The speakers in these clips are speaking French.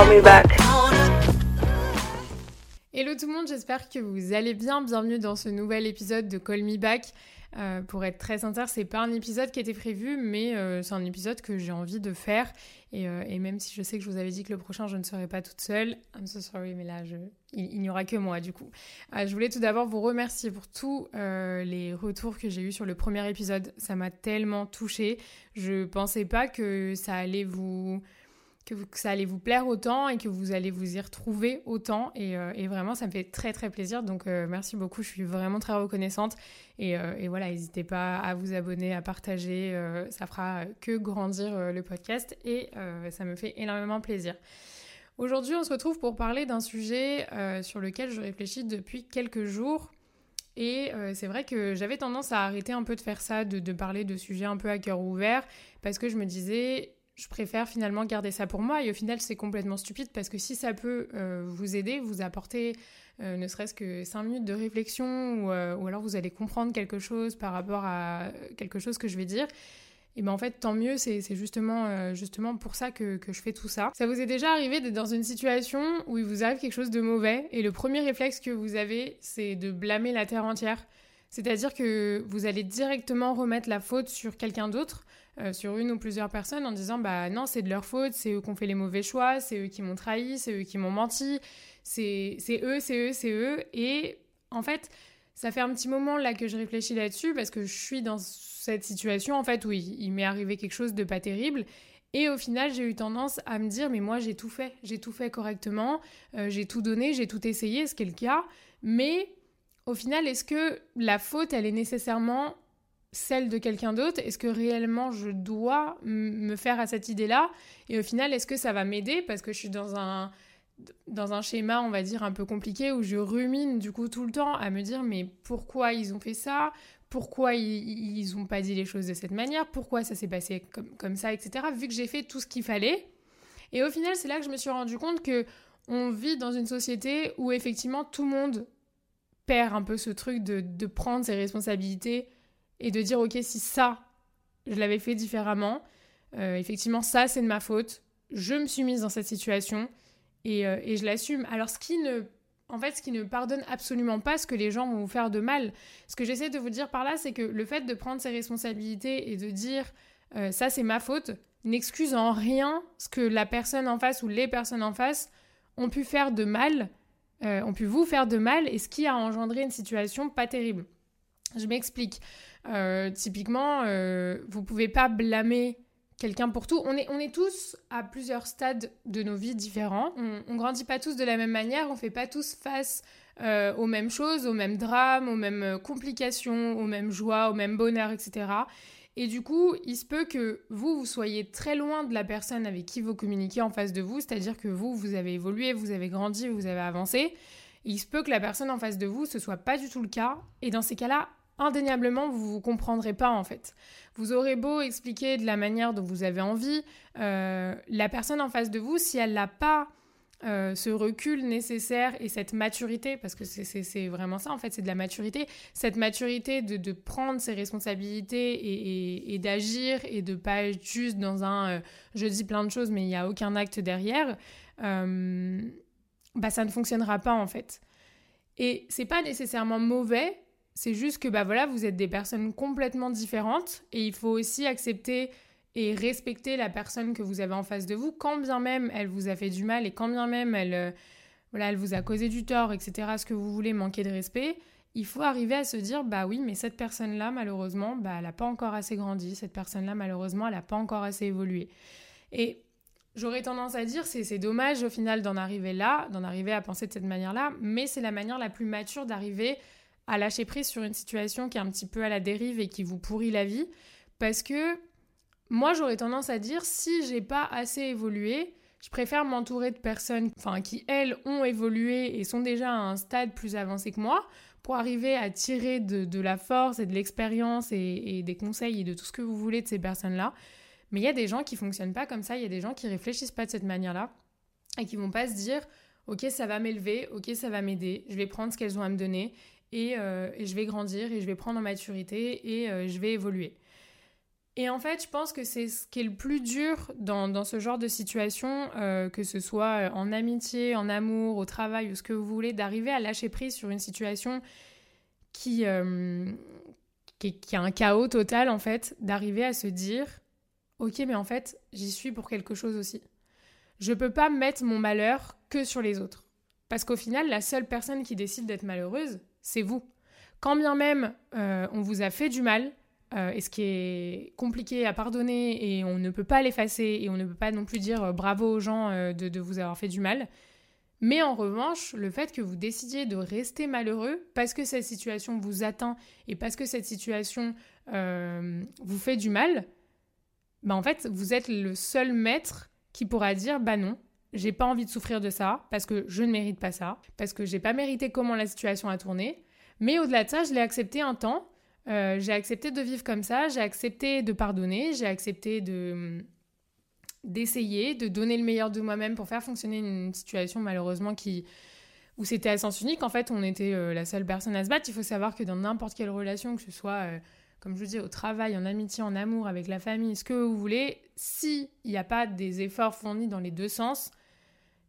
Call me back. Hello tout le monde, j'espère que vous allez bien. Bienvenue dans ce nouvel épisode de Call Me Back. Euh, pour être très sincère, c'est pas un épisode qui était prévu, mais euh, c'est un épisode que j'ai envie de faire. Et, euh, et même si je sais que je vous avais dit que le prochain je ne serai pas toute seule, I'm so sorry, mais là il, n'y aura que moi du coup. Je voulais tout d'abord vous remercier pour tous les retours que j'ai eus sur le premier épisode. Ça m'a tellement touchée. Je pensais pas que ça allait vous que, ça allait vous plaire autant et que vous allez vous y retrouver autant. Et, euh, vraiment, ça me fait très très plaisir. Donc euh, merci beaucoup, je suis vraiment très reconnaissante. Et, euh, et voilà, n'hésitez pas à vous abonner, à partager. ça fera que grandir le podcast et ça me fait énormément plaisir. Aujourd'hui, on se retrouve pour parler d'un sujet sur lequel je réfléchis depuis quelques jours. Et c'est vrai que j'avais tendance à arrêter un peu de faire ça, de parler de sujets un peu à cœur ouvert, parce que je me disais, je préfère finalement garder ça pour moi. Et au final, c'est complètement stupide, parce que si ça peut euh, vous aider, vous apporter euh, ne serait-ce que 5 minutes de réflexion, ou, euh, ou alors vous allez comprendre quelque chose par rapport à quelque chose que je vais dire, et ben en fait, tant mieux, c'est justement, justement pour ça que, que je fais tout ça. Ça vous est déjà arrivé d'être dans une situation où il vous arrive quelque chose de mauvais, et le premier réflexe que vous avez, c'est de blâmer la terre entière. C'est-à-dire que vous allez directement remettre la faute sur quelqu'un d'autre, euh, sur une ou plusieurs personnes, en disant bah non, c'est de leur faute, c'est eux qui ont fait les mauvais choix, c'est eux qui m'ont trahi, c'est eux qui m'ont menti, c'est eux, c'est eux, c'est eux. Et en fait, ça fait un petit moment là que je réfléchis là-dessus parce que je suis dans cette situation en fait où il, il m'est arrivé quelque chose de pas terrible. Et au final, j'ai eu tendance à me dire, mais moi j'ai tout fait, j'ai tout fait correctement, euh, j'ai tout donné, j'ai tout essayé, ce qui est le cas. Mais au final, est-ce que la faute, elle est nécessairement celle de quelqu'un d'autre Est-ce que réellement je dois me faire à cette idée-là? Et au final, est-ce que ça va m'aider? Parce que je suis dans un, dans un schéma, on va dire, un peu compliqué où je rumine du coup tout le temps à me dire mais pourquoi ils ont fait ça? Pourquoi ils, ils ont pas dit les choses de cette manière? Pourquoi ça s'est passé comme, comme ça, etc. Vu que j'ai fait tout ce qu'il fallait? Et au final, c'est là que je me suis rendu compte que on vit dans une société où effectivement tout le monde perd un peu ce truc de, de prendre ses responsabilités et de dire ok si ça je l'avais fait différemment euh, effectivement ça c'est de ma faute je me suis mise dans cette situation et, euh, et je l'assume alors ce qui ne en fait ce qui ne pardonne absolument pas ce que les gens vont vous faire de mal ce que j'essaie de vous dire par là c'est que le fait de prendre ses responsabilités et de dire euh, ça c'est ma faute n'excuse en rien ce que la personne en face ou les personnes en face ont pu faire de mal ont pu vous faire de mal et ce qui a engendré une situation pas terrible. Je m'explique. Euh, typiquement, euh, vous pouvez pas blâmer quelqu'un pour tout. On est, on est tous à plusieurs stades de nos vies différents. On, on grandit pas tous de la même manière, on fait pas tous face euh, aux mêmes choses, aux mêmes drames, aux mêmes euh, complications, aux mêmes joies, aux mêmes bonheurs, etc. Et du coup, il se peut que vous, vous soyez très loin de la personne avec qui vous communiquez en face de vous, c'est-à-dire que vous, vous avez évolué, vous avez grandi, vous avez avancé. Il se peut que la personne en face de vous, ce soit pas du tout le cas. Et dans ces cas-là, indéniablement, vous vous comprendrez pas en fait. Vous aurez beau expliquer de la manière dont vous avez envie, euh, la personne en face de vous, si elle n'a pas euh, ce recul nécessaire et cette maturité, parce que c'est- vraiment ça en fait, c'est de la maturité, cette maturité de, prendre ses responsabilités et, d'agir et de pas être juste dans un euh, je dis plein de choses mais il n'y a aucun acte derrière, bah ça ne fonctionnera pas en fait. Et c'est pas nécessairement mauvais, c'est juste que bah voilà, vous êtes des personnes complètement différentes et il faut aussi accepter et respecter la personne que vous avez en face de vous, quand bien même elle vous a fait du mal et quand bien même elle, euh, vous a causé du tort, etc., ce que vous voulez, manquer de respect, il faut arriver à se dire, bah oui, mais cette personne-là, malheureusement, bah, elle n'a pas encore assez grandi, cette personne-là, malheureusement, elle n'a pas encore assez évolué. Et J'aurais tendance à dire c'est dommage au final d'en arriver là, d'en arriver à penser de cette manière-là, mais c'est la manière la plus mature d'arriver à lâcher prise sur une situation qui est un petit peu à la dérive et qui vous pourrit la vie. Parce que moi, j'aurais tendance à dire si j'ai pas assez évolué, je préfère m'entourer de personnes qui, elles, ont évolué et sont déjà à un stade plus avancé que moi pour arriver à tirer de, la force et de l'expérience et, et, des conseils et de tout ce que vous voulez de ces personnes-là. Mais il y a des gens qui fonctionnent pas comme ça, il y a des gens qui réfléchissent pas de cette manière-là et qui vont pas se dire ok ça va m'élever, ok ça va m'aider, je vais prendre ce qu'elles ont à me donner et, euh, je vais grandir et je vais prendre en maturité et euh, je vais évoluer. Et en fait, je pense que c'est ce qui est le plus dur dans, ce genre de situation, euh, que ce soit en amitié, en amour, au travail ou ce que vous voulez, d'arriver à lâcher prise sur une situation qui, qui, qui a un chaos total en fait, d'arriver à se dire ok, mais en fait, j'y suis pour quelque chose aussi. Je peux pas mettre mon malheur que sur les autres. Parce qu'au final, la seule personne qui décide d'être malheureuse, c'est vous. Quand bien même euh, on vous a fait du mal, euh, et ce qui est compliqué à pardonner, et on ne peut pas l'effacer, et on ne peut pas non plus dire euh, bravo aux gens de, vous avoir fait du mal. Mais en revanche, le fait que vous décidiez de rester malheureux parce que cette situation vous atteint et parce que cette situation vous fait du mal, bah en fait, vous êtes le seul maître qui pourra dire bah non, j'ai pas envie de souffrir de ça parce que je ne mérite pas ça, parce que j'ai pas mérité comment la situation a tourné. Mais au-delà de ça, je l'ai accepté un temps. Euh, j'ai accepté de vivre comme ça, j'ai accepté de pardonner, j'ai accepté de d'essayer, de donner le meilleur de moi-même pour faire fonctionner une situation malheureusement qui où c'était à sens unique. En fait, on était euh, la seule personne à se battre. Il faut savoir que dans n'importe quelle relation, que ce soit euh, comme je vous dis, au travail, en amitié, en amour, avec la famille, ce que vous voulez, s'il n'y a pas des efforts fournis dans les deux sens,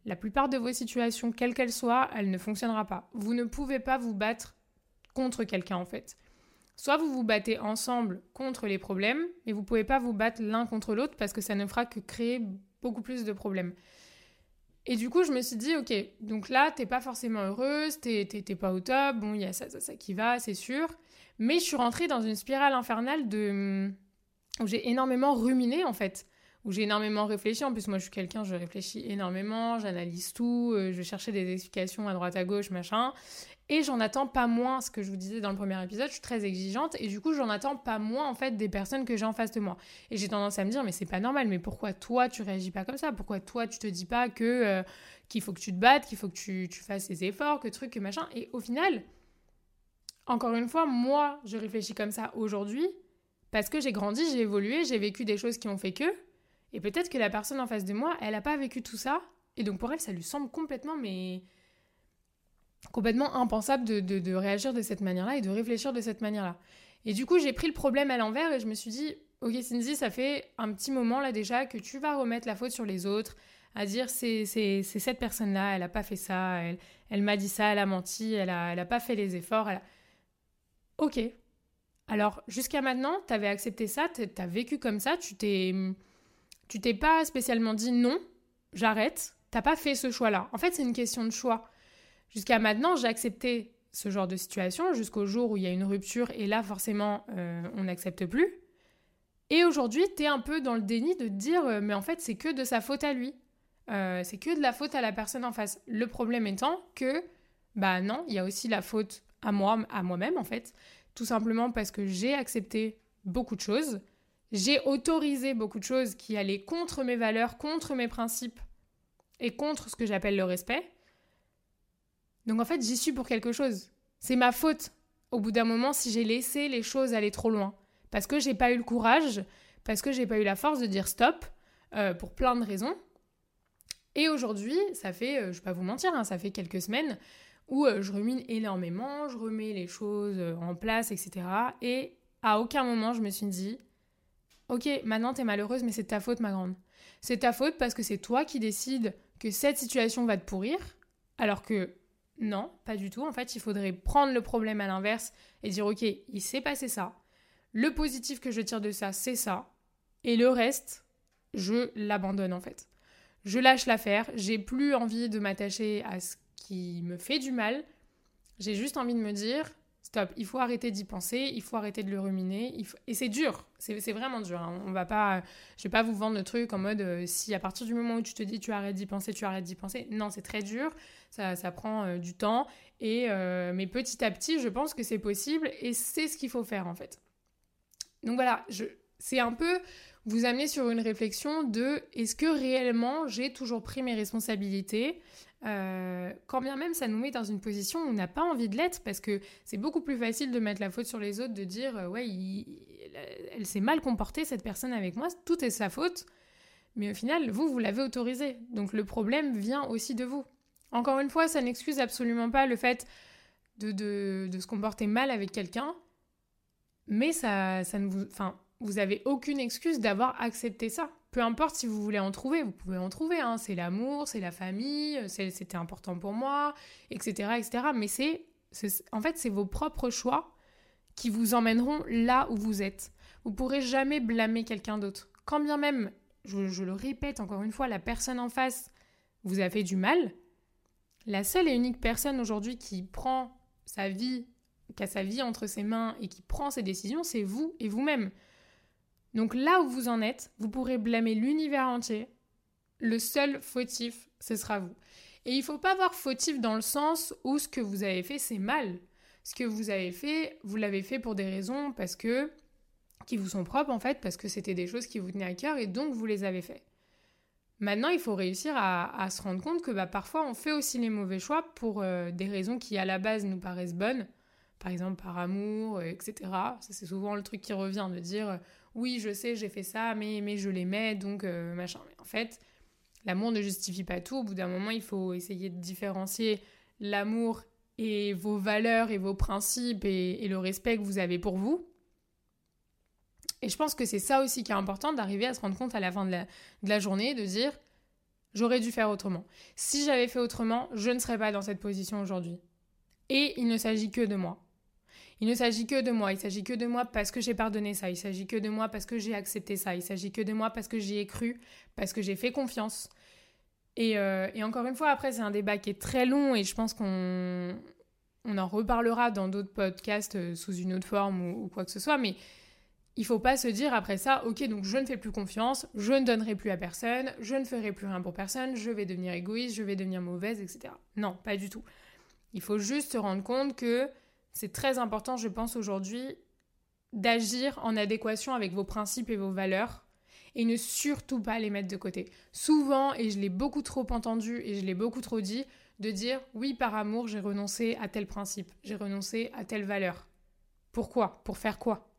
la plupart de vos situations, quelles qu'elles soient, elle ne fonctionnera pas. Vous ne pouvez pas vous battre contre quelqu'un en fait. Soit vous vous battez ensemble contre les problèmes, mais vous ne pouvez pas vous battre l'un contre l'autre parce que ça ne fera que créer beaucoup plus de problèmes. Et du coup, je me suis dit, ok, donc là, t'es pas forcément heureuse, t'es pas au top, bon, il y a ça, ça, ça qui va, c'est sûr. Mais je suis rentrée dans une spirale infernale de... où j'ai énormément ruminé, en fait où j'ai énormément réfléchi. En plus, moi, je suis quelqu'un, je réfléchis énormément, j'analyse tout, euh, je cherchais des explications à droite à gauche, machin. Et j'en attends pas moins, ce que je vous disais dans le premier épisode, je suis très exigeante et du coup, j'en attends pas moins en fait des personnes que j'ai en face de moi. Et j'ai tendance à me dire, mais c'est pas normal, mais pourquoi toi tu réagis pas comme ça? Pourquoi toi tu te dis pas que euh, qu'il faut que tu te battes, qu'il faut que tu, tu fasses des efforts, que truc, que machin? Et au final, encore une fois, moi, je réfléchis comme ça aujourd'hui parce que j'ai grandi, j'ai évolué, j'ai vécu des choses qui ont fait que et peut-être que la personne en face de moi, elle n'a pas vécu tout ça. Et donc pour elle, ça lui semble complètement, mais complètement impensable de, réagir de cette manière-là et de réfléchir de cette manière-là. Et du coup, j'ai pris le problème à l'envers et je me suis dit, ok Cindy, ça fait un petit moment là déjà que tu vas remettre la faute sur les autres, à dire c'est, cette personne-là, elle n'a pas fait ça, elle, elle m'a dit ça, elle a menti, elle n'a elle a pas fait les efforts. Ok. Alors jusqu'à maintenant, tu avais accepté ça, tu as vécu comme ça, tu t'es tu t'es pas spécialement dit non, j'arrête, t'as pas fait ce choix-là. En fait, c'est une question de choix. Jusqu'à maintenant, j'ai accepté ce genre de situation jusqu'au jour où il y a une rupture et là, forcément, euh, on n'accepte plus. Et aujourd'hui, tu es un peu dans le déni de dire, euh, mais en fait, c'est que de sa faute à lui. Euh, c'est que de la faute à la personne en face. Le problème étant que, bah non, il y a aussi la faute à moi, à moi-même en fait. Tout simplement parce que j'ai accepté beaucoup de choses j'ai autorisé beaucoup de choses qui allaient contre mes valeurs, contre mes principes et contre ce que j'appelle le respect. Donc en fait, j'y suis pour quelque chose. C'est ma faute au bout d'un moment si j'ai laissé les choses aller trop loin. Parce que j'ai pas eu le courage, parce que j'ai pas eu la force de dire stop, euh, pour plein de raisons. Et aujourd'hui, ça fait, euh, je vais pas vous mentir, hein, ça fait quelques semaines où euh, je rumine énormément, je remets les choses en place, etc. Et à aucun moment je me suis dit, Ok, maintenant t'es malheureuse, mais c'est ta faute, ma grande. C'est ta faute parce que c'est toi qui décides que cette situation va te pourrir, alors que non, pas du tout. En fait, il faudrait prendre le problème à l'inverse et dire ok, il s'est passé ça. Le positif que je tire de ça, c'est ça. Et le reste, je l'abandonne en fait. Je lâche l'affaire. J'ai plus envie de m'attacher à ce qui me fait du mal. J'ai juste envie de me dire stop. Il faut arrêter d'y penser, il faut arrêter de le ruminer. Et c'est dur, c'est c'est vraiment dur. hein. On va pas, je vais pas vous vendre le truc en mode euh, si à partir du moment où tu te dis tu arrêtes d'y penser, tu arrêtes d'y penser. Non, c'est très dur, ça, ça prend euh, du temps. Et euh, mais petit à petit, je pense que c'est possible et c'est ce qu'il faut faire en fait. Donc voilà, je, c'est un peu vous amener sur une réflexion de est-ce que réellement j'ai toujours pris mes responsabilités? Euh, quand bien même ça nous met dans une position où on n'a pas envie de l'être, parce que c'est beaucoup plus facile de mettre la faute sur les autres, de dire euh, ouais, elle s'est mal comportée cette personne avec moi, tout est sa faute. Mais au final, vous, vous l'avez autorisé. Donc le problème vient aussi de vous. Encore une fois, ça n'excuse absolument pas le fait de, de, se comporter mal avec quelqu'un, mais ça, ça ne vous. Enfin, vous avez aucune excuse d'avoir accepté ça. Peu importe si vous voulez en trouver, vous pouvez en trouver. hein. C'est l'amour, c'est la famille, c'est- c'était important pour moi, etc., etc. Mais c'est- en fait, c'est vos propres choix qui vous emmèneront là où vous êtes. Vous pourrez jamais blâmer quelqu'un d'autre. Quand bien même, je, je le répète encore une fois, la personne en face vous a fait du mal, la seule et unique personne aujourd'hui qui prend sa vie, qui a sa vie entre ses mains et qui prend ses décisions, c'est vous et vous-même. Donc là où vous en êtes, vous pourrez blâmer l'univers entier. Le seul fautif, ce sera vous. Et il faut pas voir fautif dans le sens où ce que vous avez fait, c'est mal. Ce que vous avez fait, vous l'avez fait pour des raisons parce que qui vous sont propres en fait, parce que c'était des choses qui vous tenaient à cœur et donc vous les avez fait. Maintenant, il faut réussir à, se rendre compte que bah, parfois on fait aussi les mauvais choix pour euh, des raisons qui à la base nous paraissent bonnes, par exemple par amour, etc. Ça c'est souvent le truc qui revient de dire oui je sais j'ai fait ça mais, mais je l'aimais donc euh, machin. Mais en fait, l'amour ne justifie pas tout. Au bout d'un moment, il faut essayer de différencier l'amour et vos valeurs et vos principes et, le respect que vous avez pour vous. Et je pense que c'est ça aussi qui est important, d'arriver à se rendre compte à la fin de la, de la journée, de dire j'aurais dû faire autrement. Si j'avais fait autrement, je ne serais pas dans cette position aujourd'hui. Et il ne s'agit que de moi. Il ne s'agit que de moi, il s'agit que de moi parce que j'ai pardonné ça, il s'agit que de moi parce que j'ai accepté ça, il s'agit que de moi parce que j'y ai cru, parce que j'ai fait confiance. Et, euh, encore une fois, après, c'est un débat qui est très long et je pense qu'on on en reparlera dans d'autres podcasts euh, sous une autre forme ou, ou quoi que ce soit, mais il faut pas se dire après ça, ok, donc je ne fais plus confiance, je ne donnerai plus à personne, je ne ferai plus rien pour personne, je vais devenir égoïste, je vais devenir mauvaise, etc. Non, pas du tout. Il faut juste se rendre compte que c'est très important, je pense, aujourd'hui, d'agir en adéquation avec vos principes et vos valeurs et ne surtout pas les mettre de côté. Souvent, et je l'ai beaucoup trop entendu et je l'ai beaucoup trop dit, de dire oui, par amour, j'ai renoncé à tel principe, j'ai renoncé à telle valeur. Pourquoi? Pour faire quoi?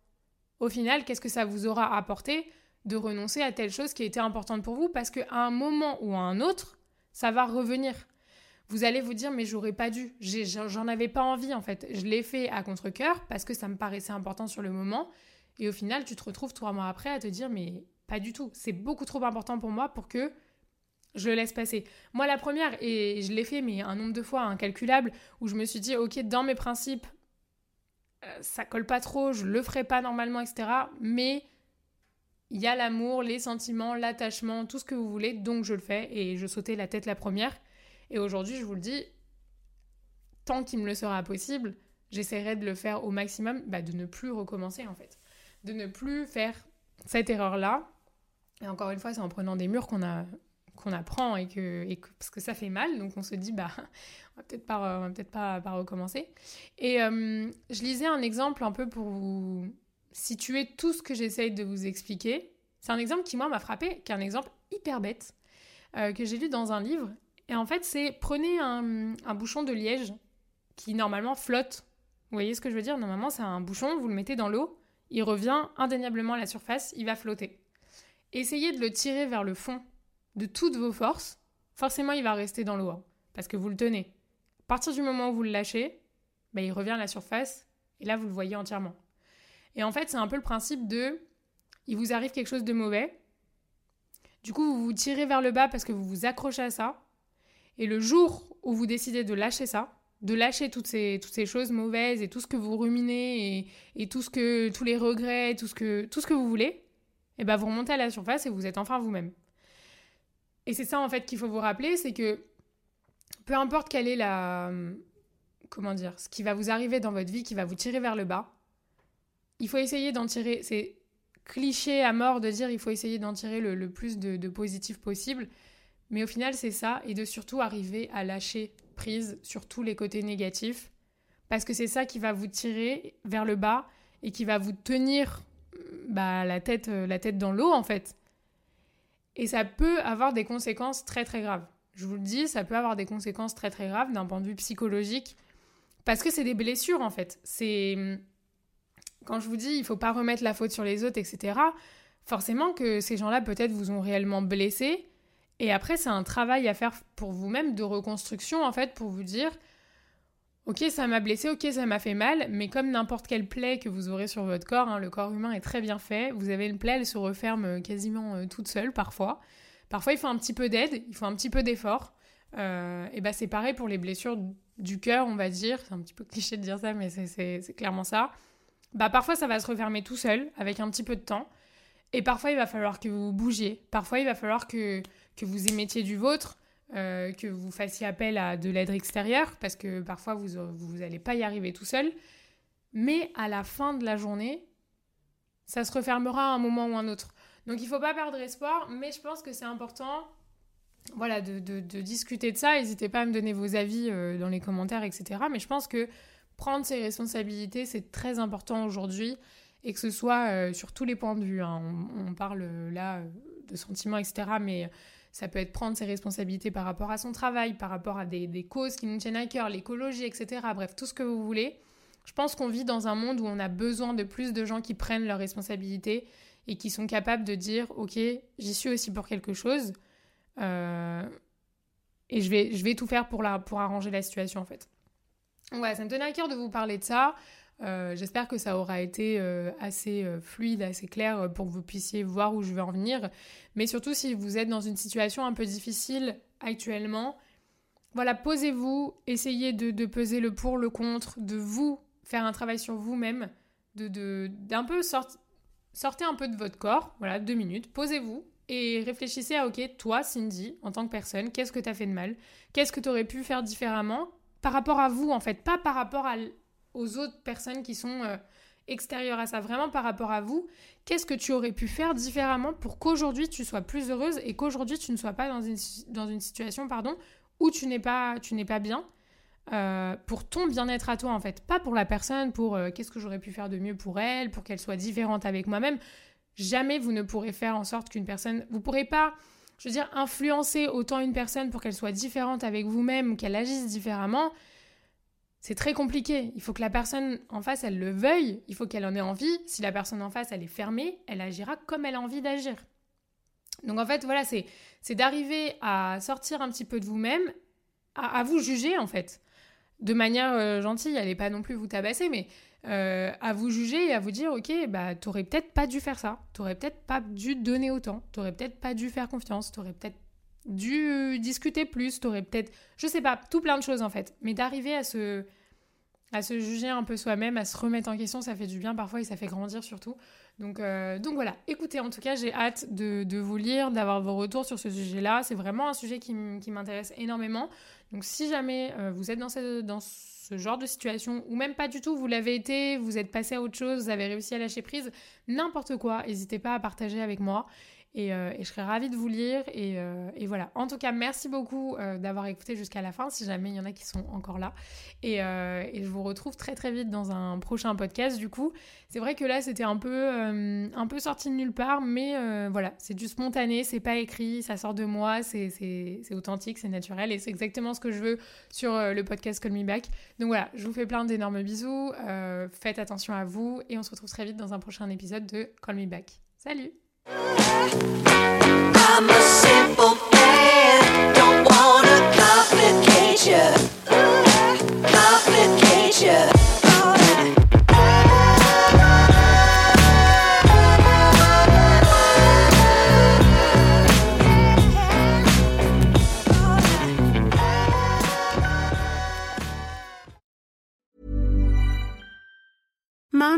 Au final, qu'est-ce que ça vous aura apporté de renoncer à telle chose qui était importante pour vous? Parce qu'à un moment ou à un autre, ça va revenir. Vous allez vous dire, mais j'aurais pas dû, j'en avais pas envie en fait. Je l'ai fait à contre-coeur parce que ça me paraissait important sur le moment. Et au final, tu te retrouves trois mois après à te dire, mais pas du tout. C'est beaucoup trop important pour moi pour que je le laisse passer. Moi, la première, et je l'ai fait, mais un nombre de fois incalculable, où je me suis dit, ok, dans mes principes, euh, ça colle pas trop, je le ferai pas normalement, etc. Mais il y a l'amour, les sentiments, l'attachement, tout ce que vous voulez, donc je le fais, et je sautais la tête la première. Et aujourd'hui, je vous le dis, tant qu'il me le sera possible, j'essaierai de le faire au maximum, bah, de ne plus recommencer en fait. De ne plus faire cette erreur-là. Et encore une fois, c'est en prenant des murs qu'on a qu'on apprend et que, parce que ça fait mal donc on se dit bah on va peut-être pas va peut-être pas, pas recommencer et euh, je lisais un exemple un peu pour vous situer tout ce que j'essaye de vous expliquer c'est un exemple qui moi m'a frappé qui est un exemple hyper bête euh, que j'ai lu dans un livre et en fait c'est prenez un, bouchon de liège qui normalement flotte. Vous voyez ce que je veux dire? Normalement c'est un bouchon vous le mettez dans l'eau il revient indéniablement à la surface il va flotter. Essayez de le tirer vers le fond de toutes vos forces, forcément il va rester dans l'eau, hein, parce que vous le tenez. À partir du moment où vous le lâchez, bah, il revient à la surface, et là vous le voyez entièrement. Et en fait, c'est un peu le principe de, il vous arrive quelque chose de mauvais, du coup vous vous tirez vers le bas parce que vous vous accrochez à ça, et le jour où vous décidez de lâcher ça, de lâcher toutes ces, toutes ces choses mauvaises et tout ce que vous ruminez et, et tout ce que, tous les regrets, tout ce que, tout ce que vous voulez, et ben vous remontez à la surface et vous êtes enfin vous-même. Et c'est ça en fait qu'il faut vous rappeler, c'est que peu importe quelle est la comment dire, ce qui va vous arriver dans votre vie qui va vous tirer vers le bas, il faut essayer d'en tirer. C'est cliché à mort de dire il faut essayer d'en tirer le, plus de, positif possible. Mais au final, c'est ça. Et de surtout arriver à lâcher prise sur tous les côtés négatifs. Parce que c'est ça qui va vous tirer vers le bas et qui va vous tenir bah, la, tête, la tête dans l'eau, en fait. Et ça peut avoir des conséquences très très graves. Je vous le dis, ça peut avoir des conséquences très très graves d'un point de vue psychologique. Parce que c'est des blessures, en fait. C'est quand je vous dis il faut pas remettre la faute sur les autres, etc., forcément que ces gens-là peut-être vous ont réellement blessé. Et après, c'est un travail à faire pour vous-même de reconstruction, en fait, pour vous dire, ok, ça m'a blessé, ok, ça m'a fait mal, mais comme n'importe quelle plaie que vous aurez sur votre corps, hein, le corps humain est très bien fait, vous avez une plaie, elle se referme euh, quasiment euh, toute seule parfois. Parfois, il faut un petit peu d'aide, il faut un petit peu d'effort. Euh, et bah, c'est pareil pour les blessures du cœur, on va dire. C'est un petit peu cliché de dire ça, mais c'est clairement ça bah parfois ça va se refermer tout seul avec un petit peu de temps. Et parfois il va falloir que vous bougiez. Parfois il va falloir que, que vous émettiez du vôtre, euh, que vous fassiez appel à de l'aide extérieure, parce que parfois vous n'allez pas y arriver tout seul. Mais à la fin de la journée, ça se refermera à un moment ou un autre. Donc il ne faut pas perdre espoir, mais je pense que c'est important voilà, de, de, discuter de ça. N'hésitez pas à me donner vos avis euh, dans les commentaires, etc. Mais je pense que prendre ses responsabilités, c'est très important aujourd'hui, et que ce soit euh, sur tous les points de vue. Hein. On, parle euh, là de sentiments, etc., mais ça peut être prendre ses responsabilités par rapport à son travail, par rapport à des, causes qui nous tiennent à cœur, l'écologie, etc., bref, tout ce que vous voulez. Je pense qu'on vit dans un monde où on a besoin de plus de gens qui prennent leurs responsabilités et qui sont capables de dire, ok, j'y suis aussi pour quelque chose. et je vais, je vais tout faire pour, la, pour arranger la situation en fait. Ouais, ça me tenait à cœur de vous parler de ça. Euh, j'espère que ça aura été euh, assez euh, fluide, assez clair pour que vous puissiez voir où je vais en venir. Mais surtout, si vous êtes dans une situation un peu difficile actuellement, voilà, posez-vous, essayez de, peser le pour, le contre, de vous faire un travail sur vous-même, de d'un peu sortez un peu de votre corps, voilà, deux minutes, posez-vous et réfléchissez à, ok, toi, Cindy, en tant que personne, qu'est-ce que tu as fait de mal? Qu'est-ce que tu aurais pu faire différemment par rapport à vous, en fait, pas par rapport aux autres personnes qui sont euh, extérieures à ça, vraiment par rapport à vous. Qu'est-ce que tu aurais pu faire différemment pour qu'aujourd'hui tu sois plus heureuse et qu'aujourd'hui tu ne sois pas dans une, dans une situation pardon, où tu n'es pas, tu pas bien euh, pour ton bien-être à toi en fait, pas pour la personne, pour euh, qu'est-ce que j'aurais pu faire de mieux pour elle, pour qu'elle soit différente avec moi-même. Jamais vous ne pourrez faire en sorte qu'une personne, vous pourrez pas je veux dire, influencer autant une personne pour qu'elle soit différente avec vous-même ou qu'elle agisse différemment, c'est très compliqué. Il faut que la personne en face, elle le veuille, il faut qu'elle en ait envie. Si la personne en face, elle est fermée, elle agira comme elle a envie d'agir. Donc en fait, voilà, c'est d'arriver à sortir un petit peu de vous-même, à, vous juger en fait. De manière euh, gentille, elle n'est pas non plus vous tabasser, mais euh, à vous juger et à vous dire ok bah t'aurais peut-être pas dû faire ça t'aurais peut-être pas dû donner autant t'aurais peut-être pas dû faire confiance t'aurais peut-être dû discuter plus t'aurais peut-être je sais pas tout plein de choses en fait mais d'arriver à se à se juger un peu soi-même à se remettre en question ça fait du bien parfois et ça fait grandir surtout donc, euh, donc voilà, écoutez, en tout cas, j'ai hâte de, de, vous lire, d'avoir vos retours sur ce sujet-là. C'est vraiment un sujet qui m'intéresse énormément. Donc si jamais euh, vous êtes dans, dans ce genre de situation, ou même pas du tout, vous l'avez été, vous êtes passé à autre chose, vous avez réussi à lâcher prise, n'importe quoi, n'hésitez pas à partager avec moi. Euh, et, je serais ravie de vous lire. Et, euh, voilà. En tout cas, merci beaucoup euh, d'avoir écouté jusqu'à la fin, si jamais il y en a qui sont encore là. Et, je vous retrouve très très vite dans un prochain podcast. Du coup, c'est vrai que là, c'était un peu, un peu sorti de nulle part, mais voilà, c'est du spontané, c'est pas écrit, ça sort de moi, c'est authentique, c'est naturel, et c'est exactement ce que je veux sur le podcast Call Me Back. Donc voilà, je vous fais plein d'énormes bisous, faites attention à vous, et on se retrouve très vite dans un prochain épisode de Call Me Back. Salut I'm a simple man, don't wanna complicate you,